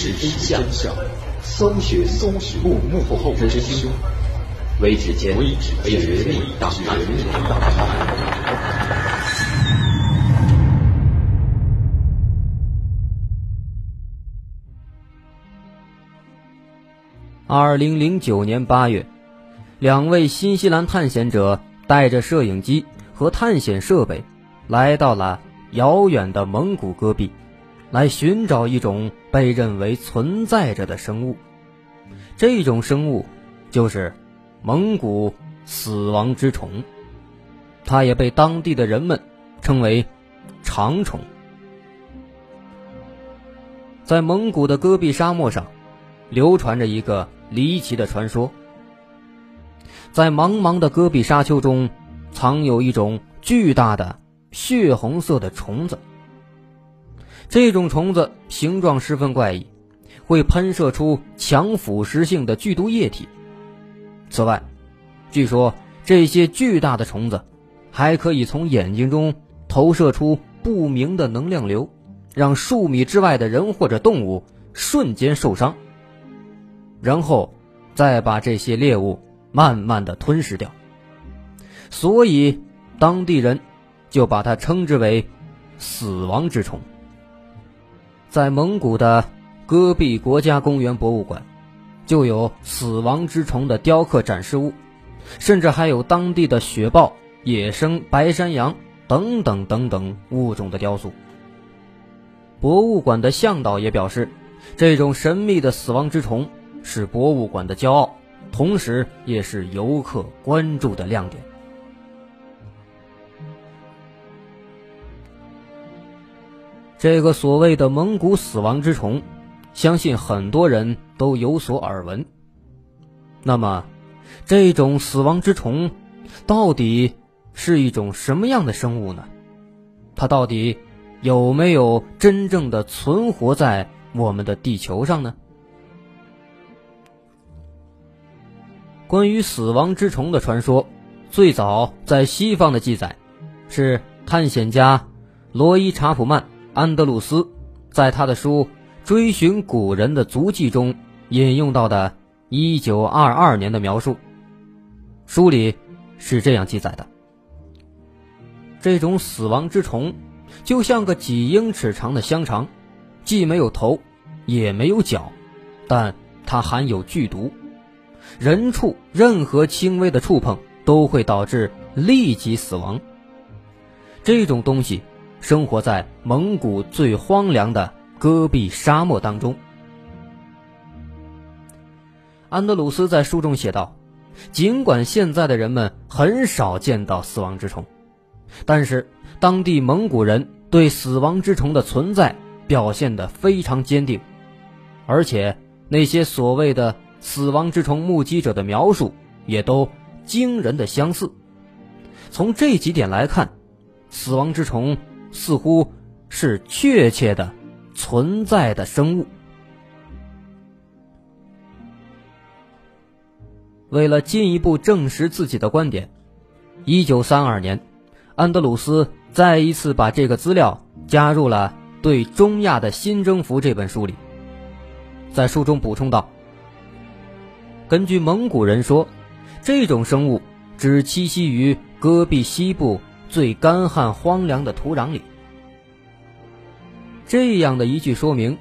事实真相，搜寻幕幕后真凶。微指尖。绝密档案。二零零九年八月，两位新西兰探险者带着摄影机和探险设备，来到了遥远的蒙古戈壁，来寻找一种被认为存在着的生物。这种生物就是。蒙古死亡之虫，它也被当地的人们称为长虫。在蒙古的戈壁沙漠上，流传着一个离奇的传说：在茫茫的戈壁沙丘中，藏有一种巨大的血红色的虫子。这种虫子形状十分怪异，会喷射出强腐蚀性的剧毒液体。此外，据说这些巨大的虫子还可以从眼睛中投射出不明的能量流，让数米之外的人或者动物瞬间受伤，然后再把这些猎物慢慢的吞噬掉。所以当地人就把它称之为“死亡之虫”。在蒙古的戈壁国家公园博物馆。就有死亡之虫的雕刻展示物，甚至还有当地的雪豹、野生白山羊等等等等物种的雕塑。博物馆的向导也表示，这种神秘的死亡之虫是博物馆的骄傲，同时也是游客关注的亮点。这个所谓的蒙古死亡之虫。相信很多人都有所耳闻。那么，这种死亡之虫到底是一种什么样的生物呢？它到底有没有真正的存活在我们的地球上呢？关于死亡之虫的传说，最早在西方的记载是探险家罗伊查普曼安德鲁斯在他的书。追寻古人的足迹中引用到的1922年的描述，书里是这样记载的：这种死亡之虫就像个几英尺长的香肠，既没有头，也没有脚，但它含有剧毒，人畜任何轻微的触碰都会导致立即死亡。这种东西生活在蒙古最荒凉的。戈壁沙漠当中，安德鲁斯在书中写道：“尽管现在的人们很少见到死亡之虫，但是当地蒙古人对死亡之虫的存在表现得非常坚定，而且那些所谓的死亡之虫目击者的描述也都惊人的相似。从这几点来看，死亡之虫似乎是确切的。”存在的生物。为了进一步证实自己的观点，一九三二年，安德鲁斯再一次把这个资料加入了《对中亚的新征服》这本书里。在书中补充道：“根据蒙古人说，这种生物只栖息于戈壁西部最干旱荒凉的土壤里。”这样的一句说明，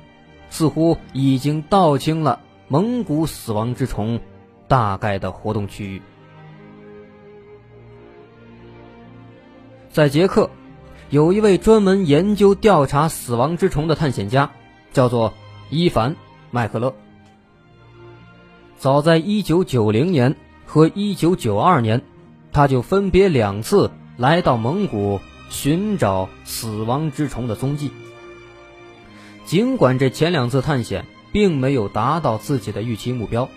似乎已经道清了蒙古死亡之虫大概的活动区域。在捷克，有一位专门研究调查死亡之虫的探险家，叫做伊凡·麦克勒。早在1990年和1992年，他就分别两次来到蒙古寻找死亡之虫的踪迹。尽管这前两次探险并没有达到自己的预期目标，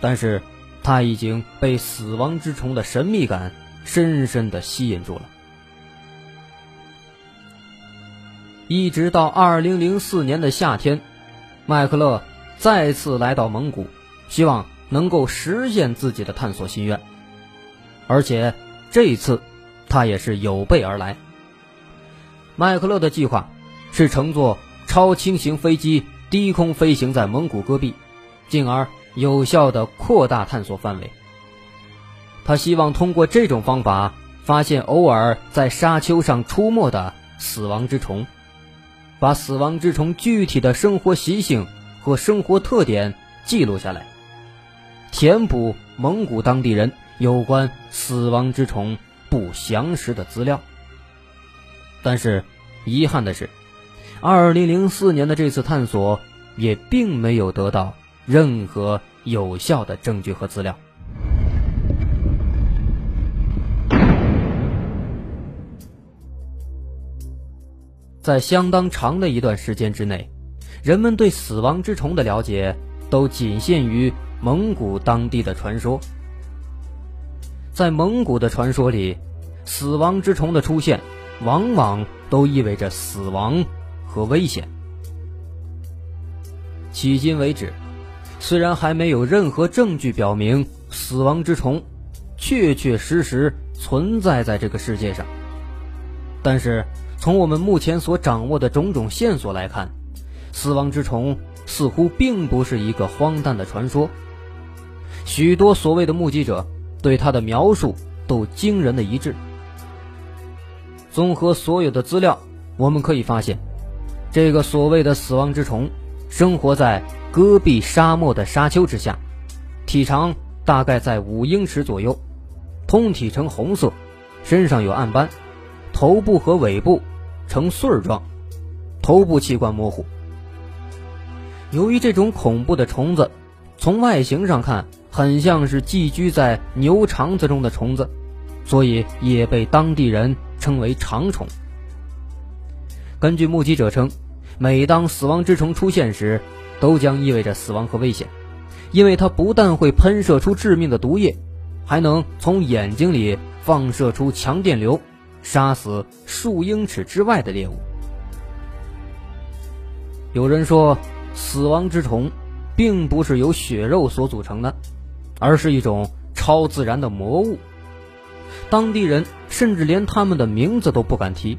但是他已经被死亡之虫的神秘感深深的吸引住了。一直到二零零四年的夏天，麦克勒再次来到蒙古，希望能够实现自己的探索心愿，而且这一次他也是有备而来。麦克勒的计划是乘坐。超轻型飞机低空飞行在蒙古戈壁，进而有效地扩大探索范围。他希望通过这种方法发现偶尔在沙丘上出没的死亡之虫，把死亡之虫具体的生活习性和生活特点记录下来，填补蒙古当地人有关死亡之虫不详实的资料。但是，遗憾的是，2004年的这次探索也并没有得到任何有效的证据和资料。在相当长的一段时间之内，人们对死亡之虫的了解都仅限于蒙古当地的传说。在蒙古的传说里，死亡之虫的出现往往都意味着死亡和危险。迄今为止，虽然还没有任何证据表明死亡之虫确确实实存在在这个世界上，但是。从我们目前所掌握的种种线索来看，死亡之虫似乎并不是一个荒诞的传说。许多所谓的目击者对它的描述都惊人的一致。综合所有的资料，我们可以发现，这个所谓的死亡之虫生活在戈壁沙漠的沙丘之下，体长大概在五英尺左右，通体呈红色，身上有暗斑，头部和尾部。呈穗儿状，头部器官模糊。由于这种恐怖的虫子，从外形上看很像是寄居在牛肠子中的虫子，所以也被当地人称为长虫。根据目击者称，每当死亡之虫出现时，都将意味着死亡和危险，因为它不但会喷射出致命的毒液，还能从眼睛里放射出强电流。杀死数英尺之外的猎物。有人说，死亡之虫并不是由血肉所组成的，而是一种超自然的魔物。当地人甚至连他们的名字都不敢提，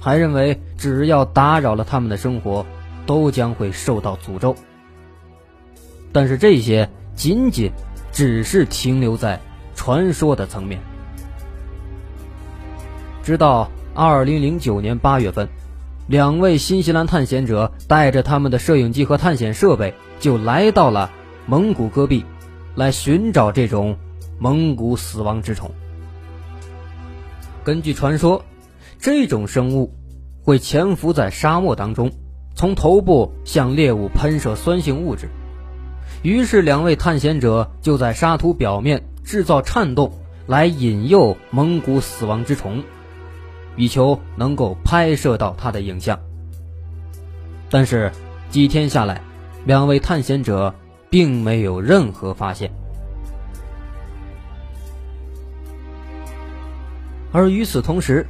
还认为只要打扰了他们的生活，都将会受到诅咒。但是这些仅仅只是停留在传说的层面。直到二零零九年八月份，两位新西兰探险者带着他们的摄影机和探险设备，就来到了蒙古戈壁，来寻找这种蒙古死亡之虫。根据传说，这种生物会潜伏在沙漠当中，从头部向猎物喷射酸性物质。于是，两位探险者就在沙土表面制造颤动，来引诱蒙古死亡之虫。以求能够拍摄到它的影像，但是几天下来，两位探险者并没有任何发现。而与此同时，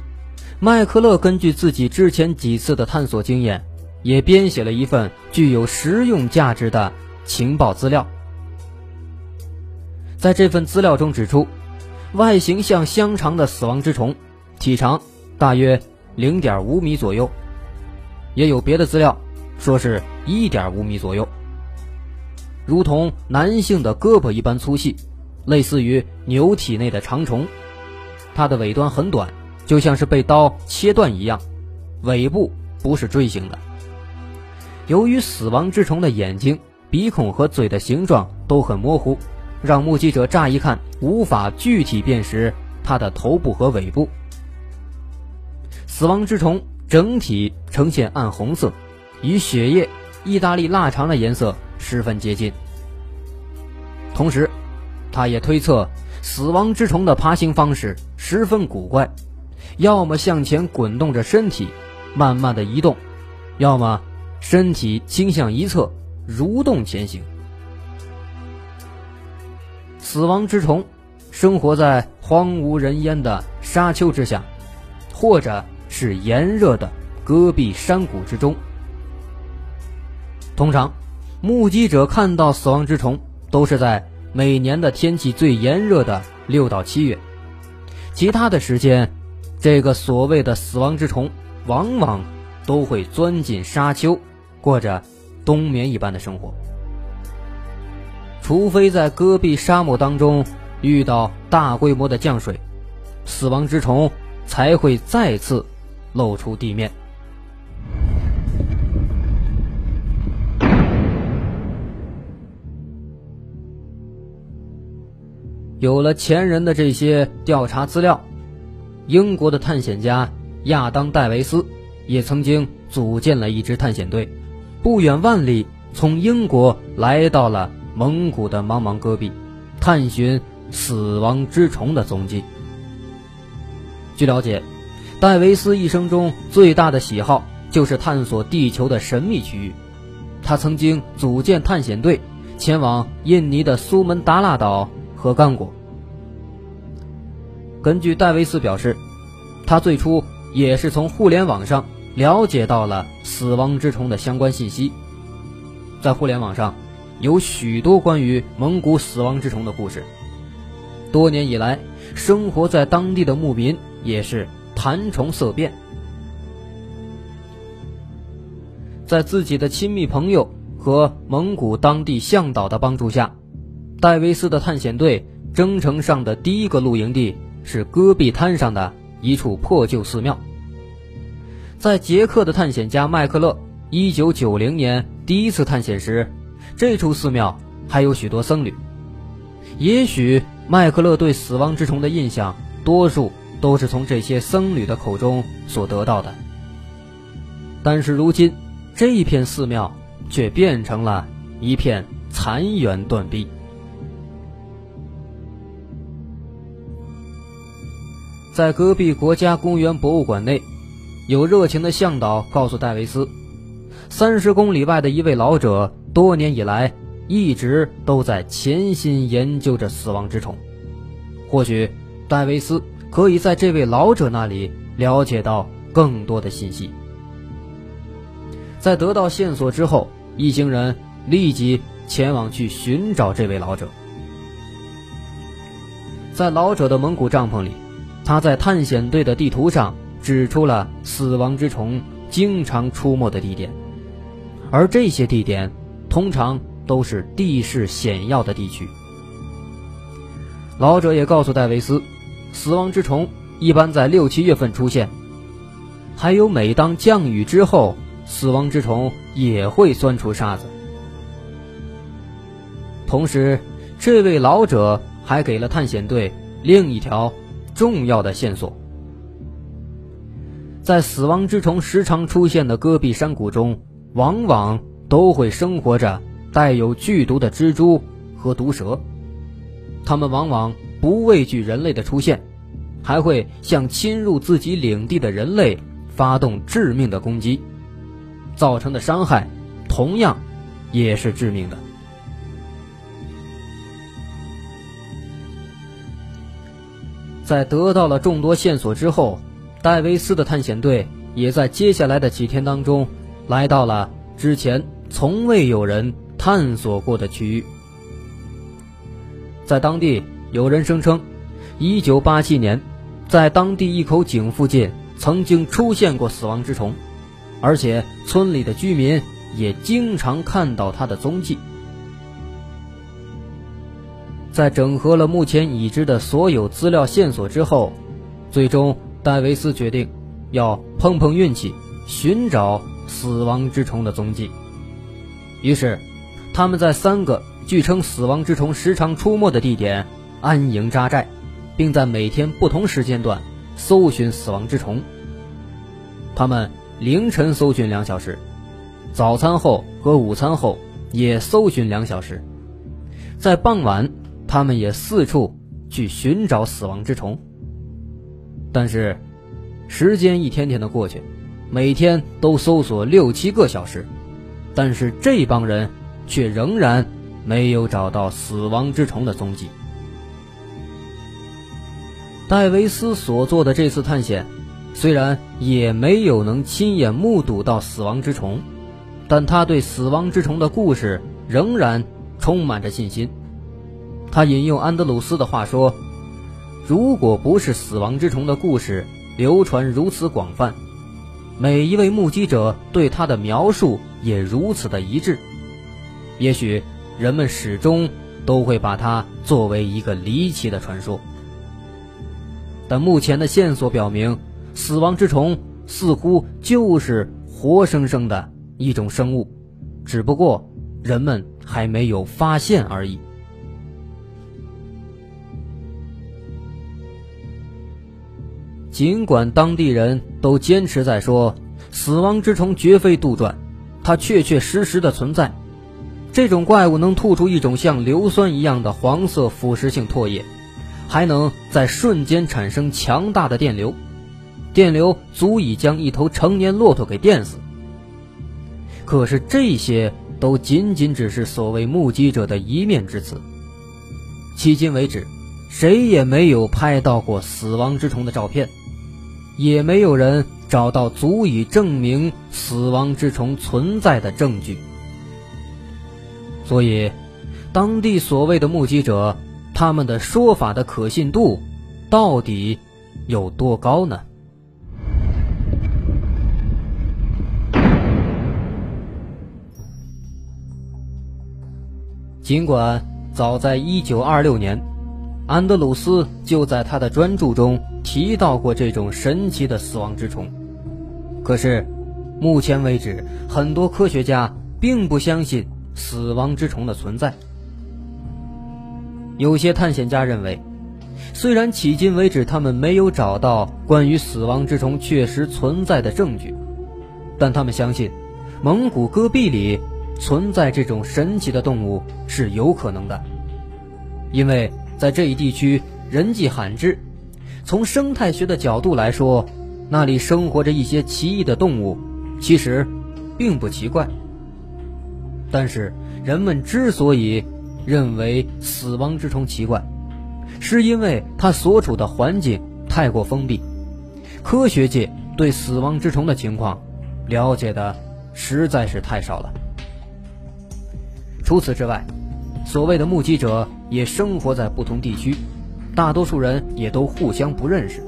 麦克勒根据自己之前几次的探索经验，也编写了一份具有实用价值的情报资料。在这份资料中指出，外形像香肠的死亡之虫，体长。大约零点五米左右，也有别的资料说是一点五米左右，如同男性的胳膊一般粗细，类似于牛体内的长虫。它的尾端很短，就像是被刀切断一样，尾部不是锥形的。由于死亡之虫的眼睛、鼻孔和嘴的形状都很模糊，让目击者乍一看无法具体辨识它的头部和尾部。死亡之虫整体呈现暗红色，与血液、意大利腊肠的颜色十分接近。同时，他也推测死亡之虫的爬行方式十分古怪，要么向前滚动着身体，慢慢的移动，要么身体倾向一侧，蠕动前行。死亡之虫生活在荒无人烟的沙丘之下，或者。是炎热的戈壁山谷之中。通常，目击者看到死亡之虫都是在每年的天气最炎热的六到七月，其他的时间，这个所谓的死亡之虫往往都会钻进沙丘，过着冬眠一般的生活。除非在戈壁沙漠当中遇到大规模的降水，死亡之虫才会再次露出地面。有了前人的这些调查资料，英国的探险家亚当·戴维斯也曾经组建了一支探险队，不远万里从英国来到了蒙古的茫茫戈壁，探寻死亡之虫的踪迹。据了解，戴维斯一生中最大的喜好就是探索地球的神秘区域，他曾经组建探险队，前往印尼的苏门答腊岛。和干果。根据戴维斯表示，他最初也是从互联网上了解到了死亡之虫的相关信息。在互联网上，有许多关于蒙古死亡之虫的故事。多年以来，生活在当地的牧民也是谈虫色变。在自己的亲密朋友和蒙古当地向导的帮助下。戴维斯的探险队征程上的第一个露营地是戈壁滩上的一处破旧寺庙。在捷克的探险家麦克勒1990年第一次探险时，这处寺庙还有许多僧侣。也许麦克勒对死亡之虫的印象，多数都是从这些僧侣的口中所得到的。但是如今，这一片寺庙却变成了一片残垣断壁。在戈壁国家公园博物馆内，有热情的向导告诉戴维斯，三十公里外的一位老者多年以来一直都在潜心研究着死亡之虫。或许戴维斯可以在这位老者那里了解到更多的信息。在得到线索之后，一行人立即前往去寻找这位老者。在老者的蒙古帐篷里。他在探险队的地图上指出了死亡之虫经常出没的地点，而这些地点通常都是地势险要的地区。老者也告诉戴维斯，死亡之虫一般在六七月份出现，还有每当降雨之后，死亡之虫也会钻出沙子。同时，这位老者还给了探险队另一条。重要的线索，在死亡之虫时常出现的戈壁山谷中，往往都会生活着带有剧毒的蜘蛛和毒蛇。它们往往不畏惧人类的出现，还会向侵入自己领地的人类发动致命的攻击，造成的伤害同样也是致命的。在得到了众多线索之后，戴维斯的探险队也在接下来的几天当中，来到了之前从未有人探索过的区域。在当地，有人声称，1987年，在当地一口井附近曾经出现过死亡之虫，而且村里的居民也经常看到它的踪迹。在整合了目前已知的所有资料线索之后，最终戴维斯决定要碰碰运气，寻找死亡之虫的踪迹。于是，他们在三个据称死亡之虫时常出没的地点安营扎寨，并在每天不同时间段搜寻死亡之虫。他们凌晨搜寻两小时，早餐后和午餐后也搜寻两小时，在傍晚。他们也四处去寻找死亡之虫，但是时间一天天的过去，每天都搜索六七个小时，但是这帮人却仍然没有找到死亡之虫的踪迹。戴维斯所做的这次探险，虽然也没有能亲眼目睹到死亡之虫，但他对死亡之虫的故事仍然充满着信心。他引用安德鲁斯的话说：“如果不是死亡之虫的故事流传如此广泛，每一位目击者对它的描述也如此的一致，也许人们始终都会把它作为一个离奇的传说。但目前的线索表明，死亡之虫似乎就是活生生的一种生物，只不过人们还没有发现而已。尽管当地人都坚持在说死亡之虫绝非杜撰，它确确实实的存在。这种怪物能吐出一种像硫酸一样的黄色腐蚀性唾液，还能在瞬间产生强大的电流，电流足以将一头成年骆驼给电死。可是这些都仅仅只是所谓目击者的一面之词。迄今为止，谁也没有拍到过死亡之虫的照片。也没有人找到足以证明死亡之虫存在的证据，所以，当地所谓的目击者，他们的说法的可信度到底有多高呢？尽管早在1926年。安德鲁斯就在他的专著中提到过这种神奇的死亡之虫，可是，目前为止，很多科学家并不相信死亡之虫的存在。有些探险家认为，虽然迄今为止他们没有找到关于死亡之虫确实存在的证据，但他们相信，蒙古戈壁里存在这种神奇的动物是有可能的，因为。在这一地区人迹罕至，从生态学的角度来说，那里生活着一些奇异的动物，其实并不奇怪。但是人们之所以认为死亡之虫奇怪，是因为它所处的环境太过封闭，科学界对死亡之虫的情况了解的实在是太少了。除此之外，所谓的目击者。也生活在不同地区，大多数人也都互相不认识，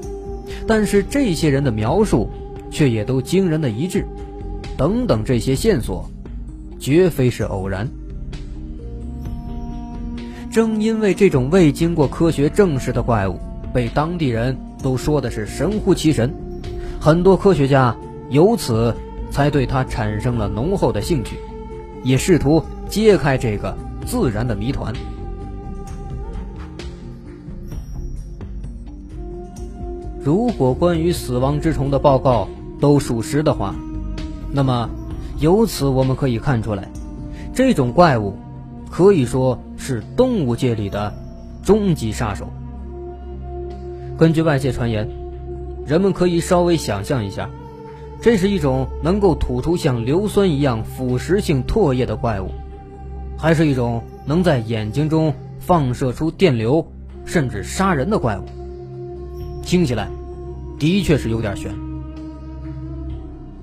但是这些人的描述却也都惊人的一致。等等，这些线索绝非是偶然。正因为这种未经过科学证实的怪物被当地人都说的是神乎其神，很多科学家由此才对它产生了浓厚的兴趣，也试图揭开这个自然的谜团。如果关于死亡之虫的报告都属实的话，那么由此我们可以看出来，这种怪物可以说是动物界里的终极杀手。根据外界传言，人们可以稍微想象一下，这是一种能够吐出像硫酸一样腐蚀性唾液的怪物，还是一种能在眼睛中放射出电流甚至杀人的怪物？听起来，的确是有点悬。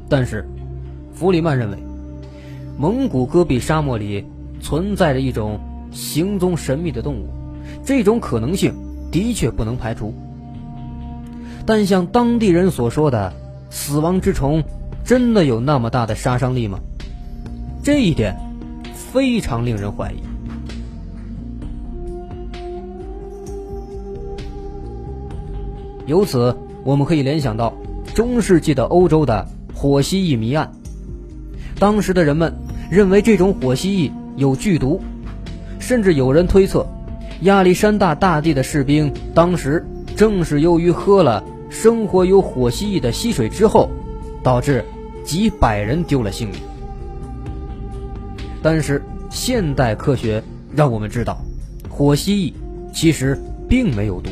但是，弗里曼认为，蒙古戈壁沙漠里存在着一种行踪神秘的动物，这种可能性的确不能排除。但像当地人所说的，死亡之虫真的有那么大的杀伤力吗？这一点非常令人怀疑。由此，我们可以联想到中世纪的欧洲的火蜥蜴谜案。当时的人们认为这种火蜥蜴有剧毒，甚至有人推测，亚历山大大帝的士兵当时正是由于喝了生活有火蜥蜴的溪水之后，导致几百人丢了性命。但是现代科学让我们知道，火蜥蜴其实并没有毒。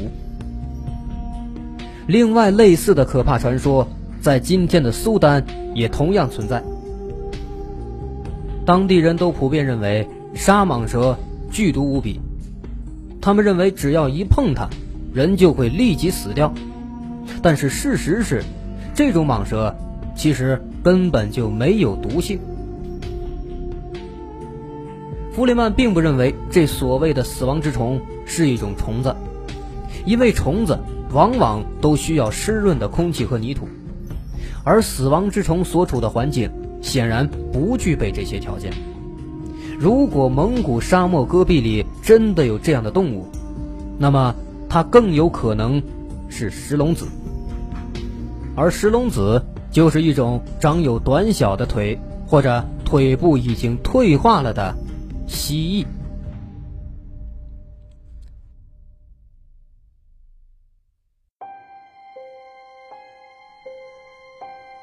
另外，类似的可怕传说在今天的苏丹也同样存在。当地人都普遍认为沙蟒蛇剧毒无比，他们认为只要一碰它，人就会立即死掉。但是事实是，这种蟒蛇其实根本就没有毒性。弗里曼并不认为这所谓的死亡之虫是一种虫子，因为虫子。往往都需要湿润的空气和泥土，而死亡之虫所处的环境显然不具备这些条件。如果蒙古沙漠戈壁里真的有这样的动物，那么它更有可能是石龙子。而石龙子就是一种长有短小的腿或者腿部已经退化了的蜥蜴。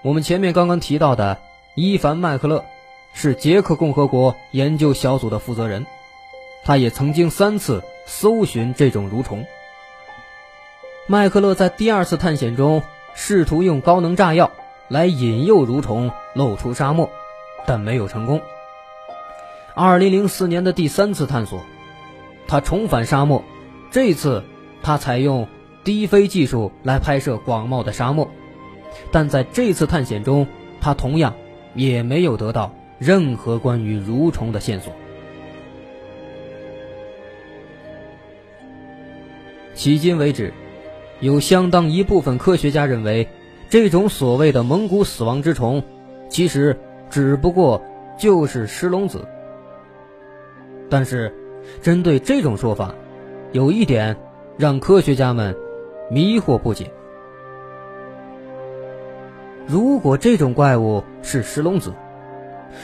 我们前面刚刚提到的伊凡·麦克勒，是捷克共和国研究小组的负责人，他也曾经三次搜寻这种蠕虫。麦克勒在第二次探险中试图用高能炸药来引诱蠕虫露出沙漠，但没有成功。2004年的第三次探索，他重返沙漠，这次他采用低飞技术来拍摄广袤的沙漠。但在这次探险中，他同样也没有得到任何关于蠕虫的线索。迄今为止，有相当一部分科学家认为，这种所谓的蒙古死亡之虫，其实只不过就是石龙子。但是，针对这种说法，有一点让科学家们迷惑不解。如果这种怪物是石龙子，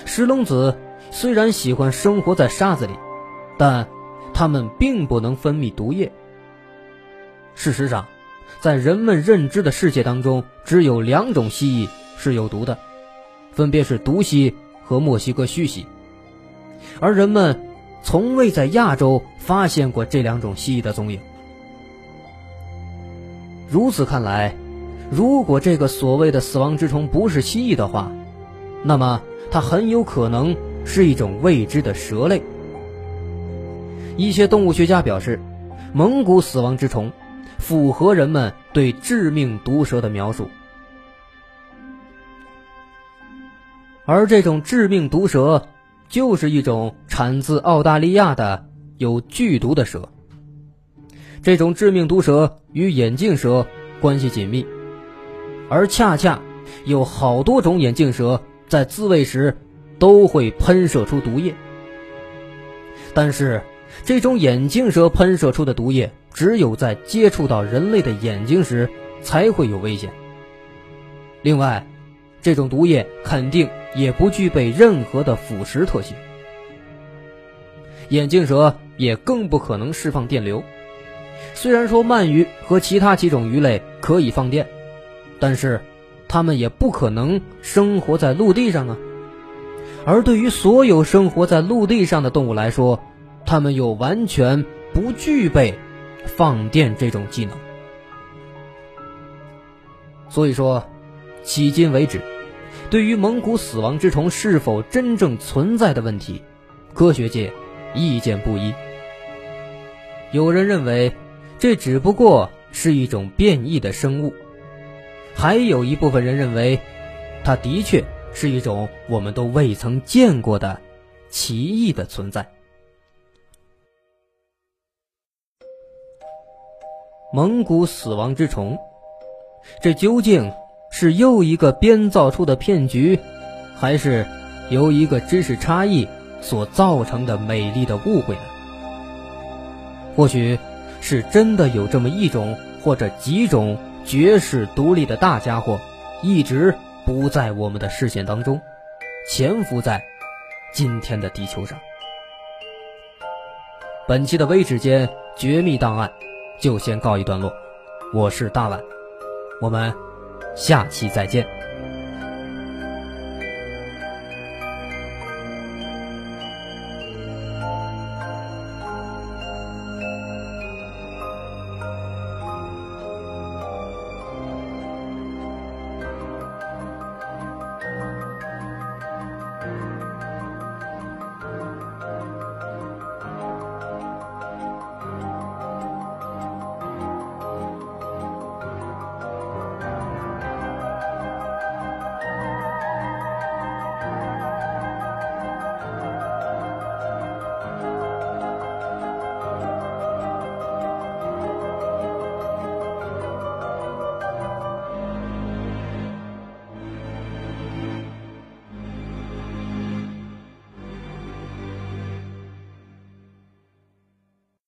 石龙子虽然喜欢生活在沙子里，但它们并不能分泌毒液。事实上，在人们认知的世界当中，只有两种蜥蜴是有毒的，分别是毒蜥和墨西哥须蜥，而人们从未在亚洲发现过这两种蜥蜴的踪影。如此看来。如果这个所谓的死亡之虫不是蜥蜴的话，那么它很有可能是一种未知的蛇类。一些动物学家表示，蒙古死亡之虫符合人们对致命毒蛇的描述，而这种致命毒蛇就是一种产自澳大利亚的有剧毒的蛇。这种致命毒蛇与眼镜蛇关系紧密。而恰恰有好多种眼镜蛇在自卫时都会喷射出毒液，但是这种眼镜蛇喷射出的毒液只有在接触到人类的眼睛时才会有危险。另外，这种毒液肯定也不具备任何的腐蚀特性，眼镜蛇也更不可能释放电流。虽然说鳗鱼和其他几种鱼类可以放电。但是，它们也不可能生活在陆地上啊。而对于所有生活在陆地上的动物来说，它们又完全不具备放电这种技能。所以说，迄今为止，对于蒙古死亡之虫是否真正存在的问题，科学界意见不一。有人认为，这只不过是一种变异的生物。还有一部分人认为，它的确是一种我们都未曾见过的奇异的存在。蒙古死亡之虫，这究竟是又一个编造出的骗局，还是由一个知识差异所造成的美丽的误会呢？或许是真的有这么一种或者几种。绝世独立的大家伙，一直不在我们的视线当中，潜伏在今天的地球上。本期的微指间绝密档案就先告一段落，我是大碗，我们下期再见。